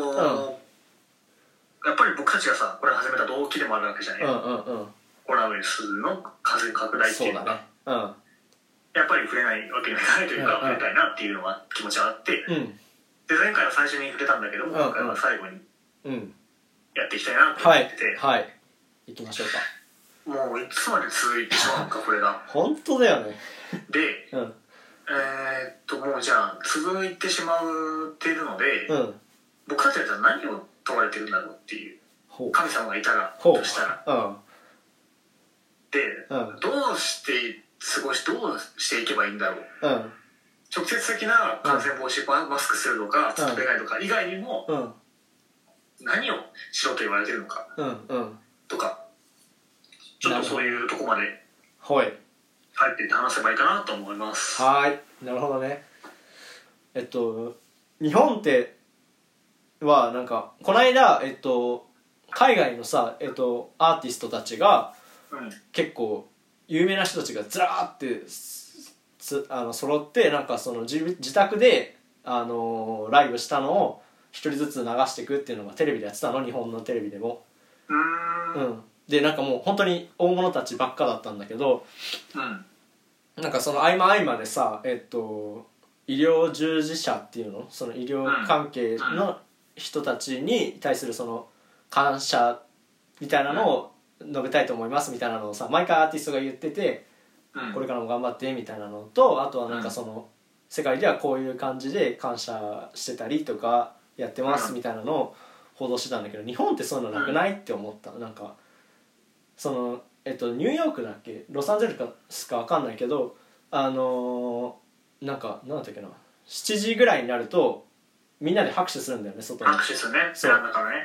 と、やっぱり僕たちがさこれ始めた動機でもあるわけじゃない、うんうんうん。コロナウイルスの感染拡大ってそいううのが、だね。うん。やっぱり触れないわけにはいかないというか、うんうん。触れたいなっていうのは気持ちはあって、うん。で前回は最初に触れたんだけども、うんうん。今回は最後にうん。やっていきたいなと思はいってて、はい。行きましょうか。もういつまで続いてしまうのか これが。本当だよね。でうん。えーっともうじゃあ続いてしまっているので、うん僕たちは何を問われてるんだろうっていう神様がいたらとしたら。う。ん。で、うん。どうして過ごしどうしていけばいいんだろう。うん。直接的な感染防止、マスクするとかつっぺないとか以外にもうん。何をしろと言われてるのかとかちょっとそういうとこまではい。入っていって話せばいいかなと思います。はい。なるほどね。えっと日本ってはなんかこの間えっと海外のさえっとアーティストたちがうん結構有名な人たちがずらーってすつあの揃ってなんかその自自宅であのライブしたのを一人ずつ流していくっていうのがテレビでやってたの日本のテレビでも。うん。でなんかもう本当に大物たちばっかだったんだけどうん。なんかその合間合間でさえっと医療従事者っていうの？その医療関係の人たちに対するその感謝みたいなのを述べたいと思いますみたいなのをさ毎回アーティストが言っててうん。これからも頑張ってみたいなのとあとはなんかその世界ではこういう感じで感謝してたりとかやってますみたいなのを報道してたんだけど日本ってそういうのなくないって思った。なんかそのえっとニューヨークだっけ？ロサンゼルスか分かんないけどあのーなんかなんだったっけな？7時ぐらいになるとみんなで拍手するんだよね外に。拍手するね。そう。ね。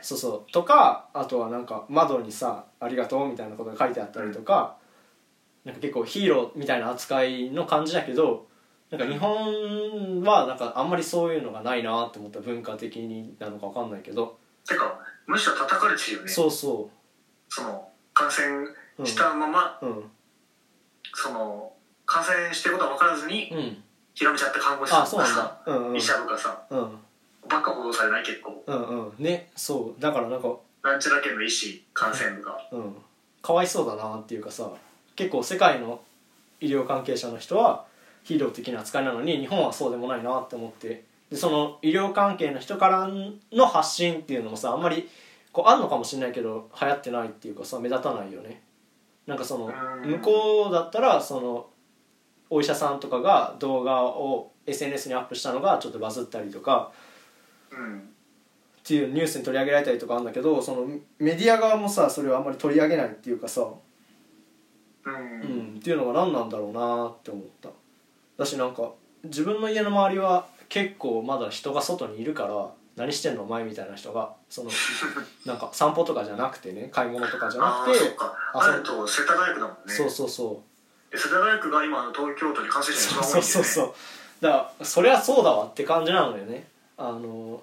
そうそう。とかあとはなんか窓にさ「ありがとう」みたいなことが書いてあったりとか、なんか結構ヒーローみたいな扱いの感じだけどなんか日本はなんかあんまりそういうのがないなって思った文化的になのか分かんないけど、てかむしろ叩かれてるよね。そうそその感染したまま、ううん。その感染してることは分からずにうん。広めちゃった看護師さとかさんうん。医者とかさうんばっか報道されない結構。うんうん。ねそう。だからなんかなんちゃら県の医師感染とか。うん。かわいそうだなっていうかさ結構世界の医療関係者の人はヒーロー的な扱いなのに日本はそうでもないなって思って。でその医療関係の人からの発信っていうのもさあんまりこうあんのかもしれないけど流行ってないっていうかさ目立たないよね。なんかそのうん。向こうだったらそのお医者さんとかが動画を SNS にアップしたのがちょっとバズったりとかうんっていうニュースに取り上げられたりとかあるんだけどそのメディア側もさそれをあんまり取り上げないっていうかさうん、うん、っていうのが何なんだろうなって思った。だしなんか自分の家の周りは結構まだ人が外にいるから何してんのお前みたいな人がその なんか散歩とかじゃなくてね買い物とかじゃなあくてあそああると世田谷区だもんね。そうそうそで世田谷区が今の東京都で感染う者が一番多いんだよね。そうそうそう。だからそりゃそうだわって感じなのよねあの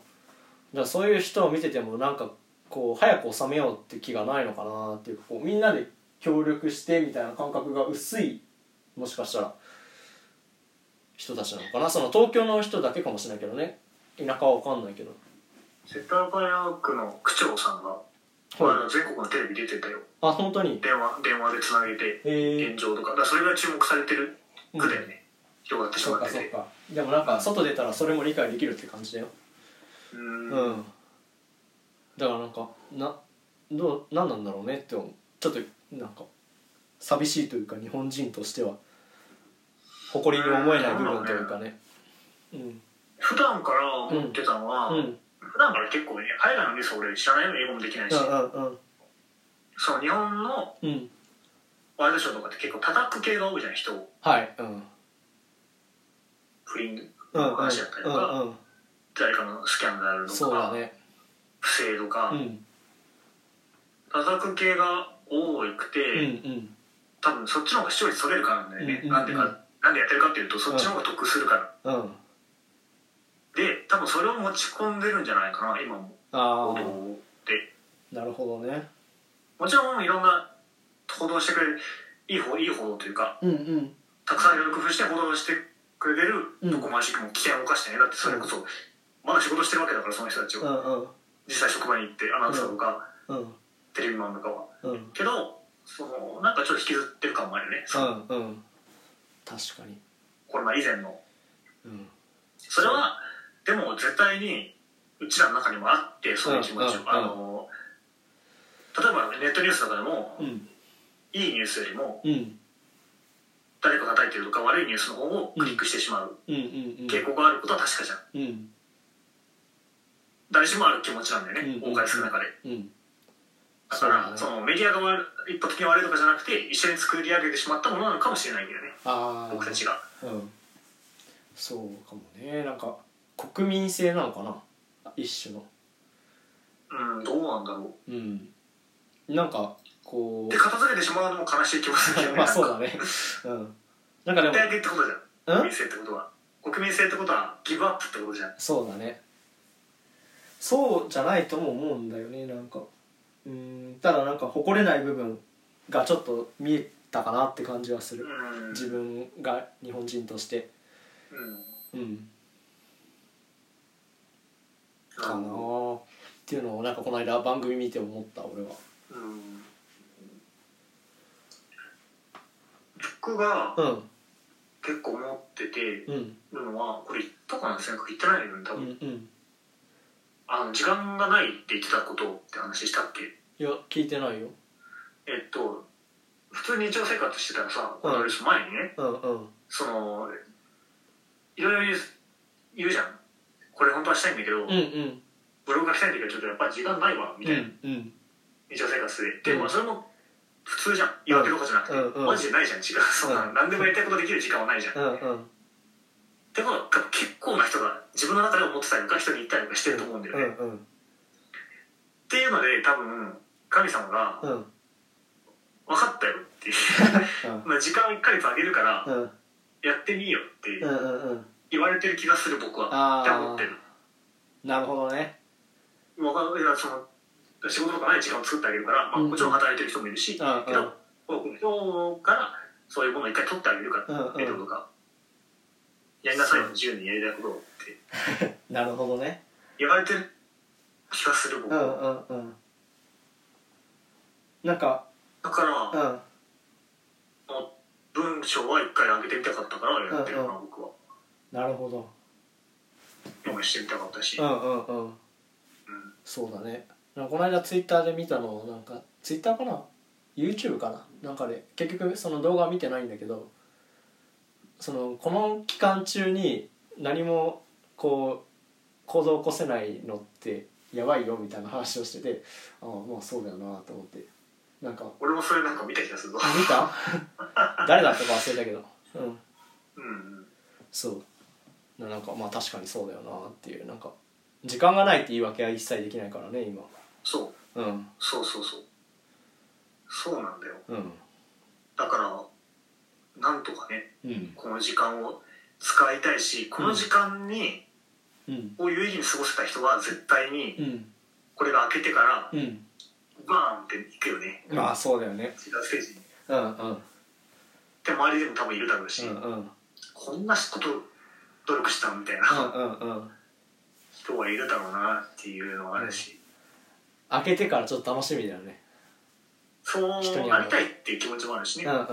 だそういう人を見ててもなんかこう早く収めようって気がないのかなっていうかこうみんなで協力してみたいな感覚が薄いもしかしたら人たちなのかな。その東京の人だけかもしれないけどね。田舎は分かんないけど。世田谷区の区長さんが、はい。全国のテレビ出てたよ。あ本当に？電話電話でつなげて現状とか。だそれが注目されてる区だよね、広がってしそうまってて。かそうかでもなんか外出たらそれも理解できるって感じだよ。ううん。んだからなんかなどう何なんだろうねって思う。ちょっとなんか寂しいというか日本人としては誇りに思えない部分というかね。うん。普段から思ってたのは、うん。うん。普段から結構ね海外のニュース俺知らないの英語もできないし、うんその日本のうん。うんワイドショーとかって結構叩く系が多いじゃない人を。はいうん不倫うんの話だったりとか、うんうん誰かのスキャンダルとか、ね。不正とか、うん。叩く系が多くて、うんうん。多分そっちの方が視聴率取れるからなんだよね、うんうんうん。なんでかなんでやってるかっていうとそっちの方が得するから、うん。で多分それを持ち込んでるんじゃないかな今も。報あ道であなるほどね。もちろんいろんな報道してくれるいい方いい報道というかうんうん。たくさんいろいろ工夫して報道してくれてるうん。どこもしくも危険を冒してね。だってそれこそまだ仕事してるわけだからその人たちうは、んうん。実際職場に行ってアナウンサーとか、うん。テレビマンとかは。うん。けどそのなんかちょっと引きずってる感もあるよね、うんうん。確かに。コロナ以前の。うん。それはでも絶対にうちらの中にもあってそういう気持ちを、あの例えばネットニュースとかでも、うん。いいニュースよりもうん誰かが叩いてるとか悪いニュースの方をクリックしてしまう。うんうん傾向があることは確かじゃん。うん。うん誰しもある気持ちなんだよね、うん多かれ少なかれうん。だからそ,、のメディアが悪い一方的に悪いとかじゃなくて一緒に作り上げてしまったものなのかもしれないけどね。ああ僕たちが。うん。そうかもね。なんか国民性なのかな？一種の。うんどうなんだろうん。なんかこう。で片付けてしまうのも悲しい気もするけど まあそうだね。うん。なんかでも。手上げってことじゃん。うん？国民性ってことは国民性ってことはギブアップってことじゃん。そうだね。そうじゃないとも思うんだよねなんか。うん。ただなんか誇れない部分がちょっと見えたかなって感じはする。うん。自分が日本人として。うん。うん。かなー。っていうのをなんかこの間番組見て思った俺は。うん僕がうん。結構思っててうん。るのはこれ言ったかな先生言ってないよね多うん分、うん。あの時間がないって言ってたことって話したっけ？いや聞いてないよ。えっと普通に日常生活してたらさこのウイルス前にねうんうん。そのいろいろ言う言うじゃん。これ本当はしたいんだけど、うんうん。ブログ書きたいんだけどちょっとやっぱり時間ないわみたいな、うん日常生活で。でうん。もそれも普通じゃん。言い訳とかじゃなくて、うんうんマジでないじゃん時間。そんな、うん何でもやりたいことできる時間はないじゃん、うんうん。でも多分結構な人が自分の中で思ってたりとか人に言ったりとかしてると思うんだよね、っうんうん。ていうので多分神様がうん。分かったよっていう。まあ時間を1ヶ月あげるからうん。やってみようって言われてる気がする僕は。って思ってる。なるほどね。わかいやその仕事とかない時間を作ってあげるから、まあ、うんもちろん働いてる人もいるし、うんうん。けど多くの人からそういうものを一回取ってあげるから、うんうん。とか。やりなさいよ自由にやりたいことをって。なるほどね。言われてる気がする僕。うんは、うんうん。なんかだから、うん。文章は一回上げてみたかったからやってるかな、うん僕は。なるほど。読みしてみたかったし、うんうんうん。うん。そうだねなんかこの間ツイッターで見たのなんかツイッターかな？YouTube かな？なんかで結局その動画は見てないんだけどそのこの期間中に何もこう行動を起こせないのってやばいよみたいな話をしててああまあそうだよなと思って。なんか俺もそれなんか見た気がするぞ。見た？誰だったか忘れたけど。うん。うんうん。そう。ななんかまあ確かにそうだよなっていう。なんか時間がないって言い訳は一切できないからね今そう。うん。そうそうそう。そうなんだよ。うん。だからなんとかねうん。この時間を使いたいしこの時間に、うん。を有意義に過ごせた人は絶対にうん。これが開けてからうん。バーンっていくよね。まあそうだよね。違うステージに。うんうん。で周りでも多分いるだろうし、うんうん。うんこんなこと努力したみたいなうんうん人がいるだろうなっていうのがあるし、開けてからちょっと楽しみだよね。そうなりたいっていう気持ちもあるしね、うんうん。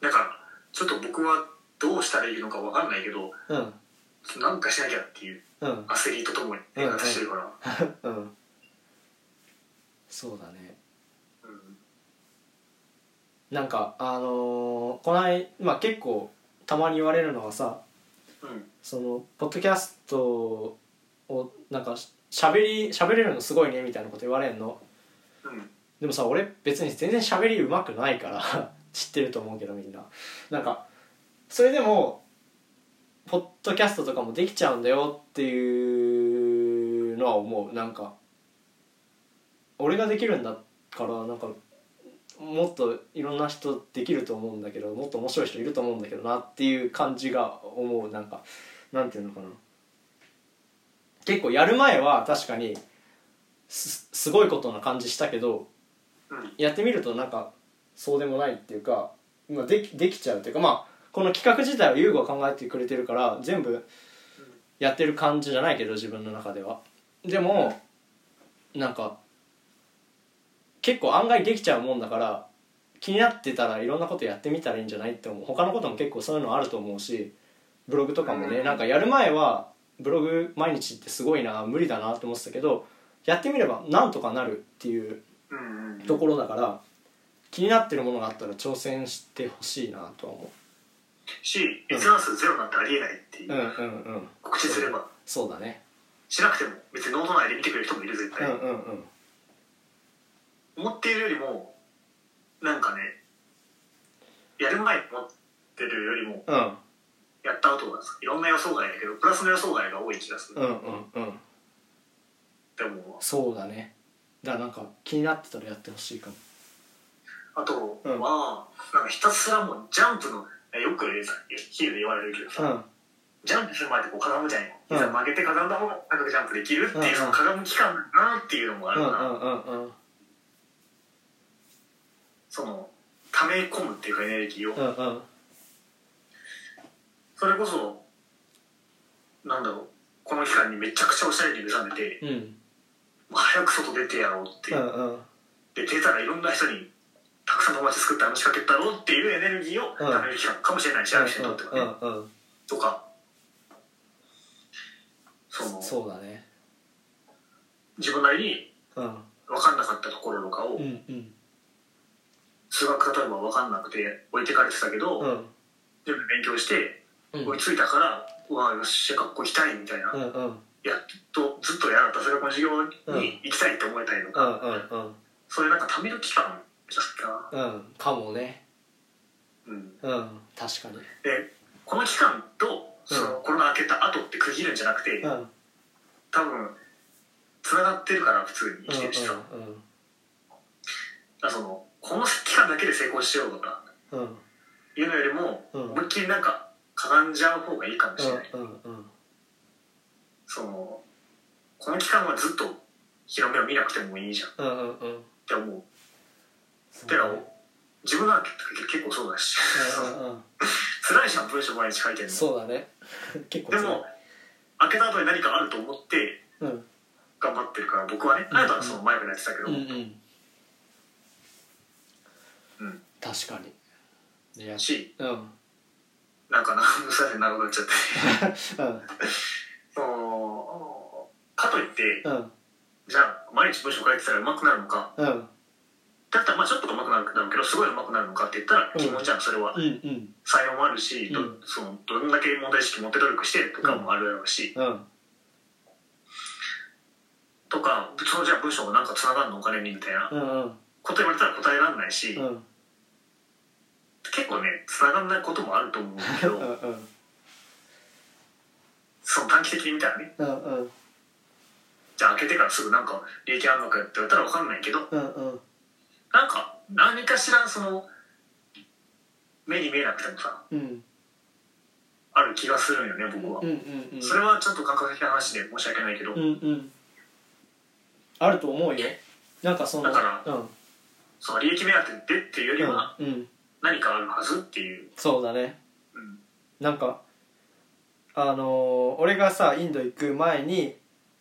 だからちょっと僕はどうしたらいいのか分かんないけどうん。なんかしなきゃっていううん。焦りとともに生活してるから、うんそうだね。うん。なんかあのーこないまあ結構たまに言われるのはさうん。そのポッドキャストをなんかししゃべりしゃべれるのすごいねみたいなこと言われるの。うん。でもさ俺別に全然喋りうまくないから 知ってると思うけどみんな。なんかそれでもポッドキャストとかもできちゃうんだよっていうのは思う。なんか俺ができるんだからなんかもっといろんな人できると思うんだけどもっと面白い人いると思うんだけどなっていう感じが思う。なんかなんていうのかな結構やる前は確かにすすごいことな感じしたけどうん。やってみるとなんかそうでもないっていうか、まあ、できできちゃうっていうかまあこの企画自体は優吾が考えてくれてるから全部やってる感じじゃないけど自分の中では。でもなんか結構案外できちゃうもんだから気になってたらいろんなことやってみたらいいんじゃないって思う。他のことも結構そういうのあると思うしブログとかもねなんかやる前はブログ毎日ってすごいな無理だなって思ってたけどやってみればなんとかなるっていうところだから気になってるものがあったら挑戦してほしいなとは思し閲覧数ゼロなんてありえないっていうう、うんうんうん。告知すれば。そうだね。しなくても別にノート内で見てくれる人もいる絶対、うんうんうん。思っているよりもなんかねやる前に思ってるよりもうんやった後がいろんな予想外だけどプラスの予想外が多い気がする、うんうんうん。でもそうだね。だからなんか気になってたらやってほしいかも。あとうん。は、なんかひたすらもうジャンプのよくさヒールで言われるけどさ、うん。ジャンプする前ってこうかがむじゃん。よ、うん。膝曲げてかがんだ方が高くジャンプできるっていう、うんうん。そのかがむ期間だなっていうのもあうんうるから、んうんうん。その溜め込むっていうかエネルギーを、うんうんそれこそなんだろうこの期間にめちゃくちゃおしゃれに目覚めて、うん。もう早く外出てやろうっていう。う、んうん。で出たらいろんな人にたくさん友達作って話しかけたろうっていうエネルギーをうん。貯める期間かもしれないし、ある人にとってはね、うんうん。とか。そのそうだね。自分なりにうん。分かんなかったところとかを、うんうん。数学例えば分かんなくて置いてかれてたけど、うん。全部勉強してうん追いついたから、うわよっしゃ学校行きたいみたいな、うんうん。やっとずっと嫌だった数学の授業に行きたいって思えたりとうか、んうんうん。そういうなんか貯める期間じゃな、うんかもね。うん、うん確かに。でこの期間とその、コロナ明けた後って区切るんじゃなくて、うん。うん多分つながってるから普通に生きてるしさ、だかうんらそのこの期間だけで成功しようとかうんうん。いうのよりも、うん。思いっきりなんかかがんじゃう方がいいかもしれない、うんうんそのこの期間はずっと日の目を見なくてもいいじゃん。っうんうんうん。て思う。てか自分なんて結構そうだし。うんうんうん。辛いじゃん文章毎日書いてるの。そうだね。結構でも開けた後に何かあると思ってうん。頑張ってるから僕はねうんあなたはその前からやってたけど、うんうん。うん。確かに。し。うんうんなんかな さて長くなっちゃって。そのかといってうん。じゃあ毎日文章書いてたら上手くなるのか。うん。だったらまあちょっと上手くなるけどすごい上手くなるのかって言ったらうん。疑問じゃんそれはうんうん。才能もあるし、どうん。そのどんだけ問題意識持って努力してとかもあるだろうし、うん。とかそのじゃあ文章がなんかつながるのお金にみたいな。うんうん。こと言われたら答えられないし、うん結構ねつながんないこともあると思うんだけどうんうん。その短期的に見たらね。うんうん。じゃあ開けてからすぐなんか利益あるのかよって言われたら分かんないけどうんうん。なんか何かしらその目に見えなくてもさうん。ある気がするんよね僕は、うんうんうん。それはちょっと感覚的な話で申し訳ないけど、うんうん。あると思うよ。なんかそのだからうん。その利益目当てでっていうよりはうんうん何かあるはずっていう、そうだね。うん。なんかあのー俺がさインド行く前に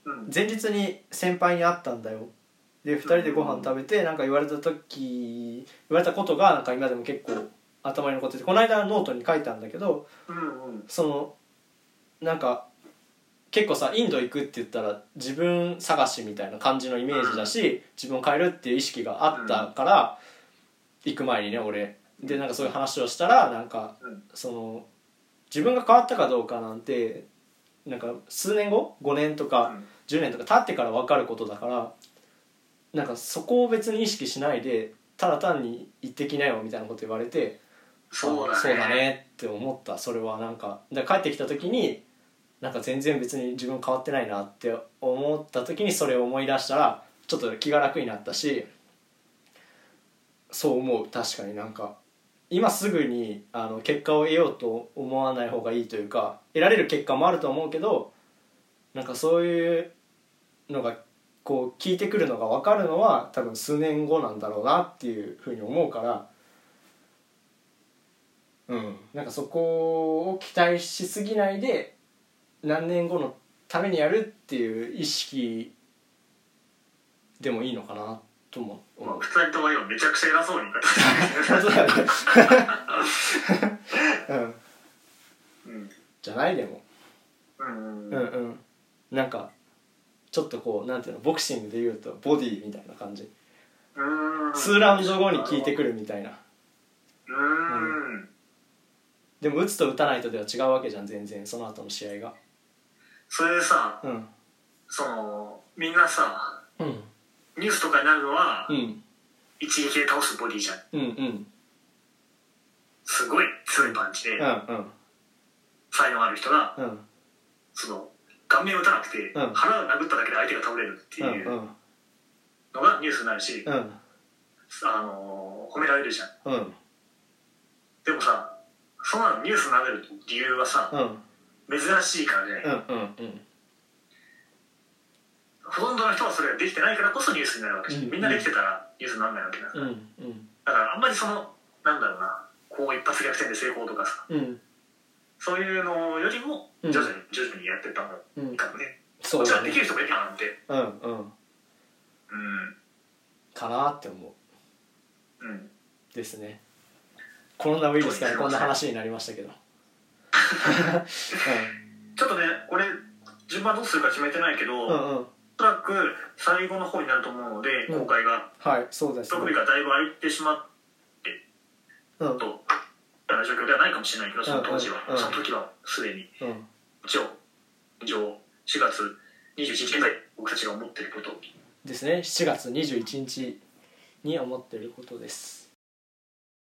うん。前日に先輩に会ったんだよ。で2人でご飯食べてなんか言われた時言われたことがなんか今でも結構頭に残っててこの間ノートに書いたんだけどうんうん。そのなんか結構さインド行くって言ったら自分探しみたいな感じのイメージだし自分を変えるっていう意識があったから行く前にね俺でなんかそういう話をしたらなんかうん。その自分が変わったかどうかなんてなんか数年後5年とかうん。10年とか経ってから分かることだからなんかそこを別に意識しないでただ単に行ってきなよみたいなこと言われてそうだね。ねって思った。それはなんかだから帰ってきた時になんか全然別に自分変わってないなって思った時にそれを思い出したらちょっと気が楽になったしそう思う。確かになんか今すぐにあの結果を得ようと思わない方がいいというか得られる結果もあると思うけどなんかそういうのがこう聞いてくるのが分かるのは多分数年後なんだろうなっていうふうに思うからうん。なんかそこを期待しすぎないで何年後のためにやるっていう意識でもいいのかなとも。まあ思う二人とも今めちゃくちゃ偉そうに言い方。うんるうん。じゃないでも。うん。うんうん。なんかちょっとこうなんていうのボクシングで言うとボディみたいな感じ。うん。2ラウンド後に効いてくるみたいな。うん。でも打つと打たないとでは違うわけじゃん全然その後の試合が。それでさうん。そのみんなさうんニュースとかになるのはうん。一撃で倒すボディじゃん。うんうん。すごい強いパンチでうんうん。才能ある人がうん。その顔面を打たなくてうん。腹を殴っただけで相手が倒れるってうんいううんのがニュースになるしうん。あの褒められるじゃん。うん。でもさそんなのニュースになる理由はさうん。珍しいからね。うんうんほとんどの人はそれができてないからこそニュースになるわけじゃん。うん。みんなできてたらニュースにならないわけだからうん。うん。だからあんまりそのなんだろうなこう一発逆転で成功とかさうん。そういうのよりもうん。徐々に徐々にやってった方がうんいいかもね、そうだね。こっちはできる人もいるかなんて。うんうん。うん。かなって思う。うん。ですね。コロナウイルスからこんな話になりましたけど。ちょっとねこれ順番どうするか決めてないけど、うんうんそらく最後の方になると思うので、うん。公開が。はいそうです特ね日がだいぶ空いてしまっうん。とな状況ではないかもしれないけどその当時は、うん。うんその時はすでに。うん。一応現状4月21日現在僕たちが思っていること。ですね。7月21日に思ってることです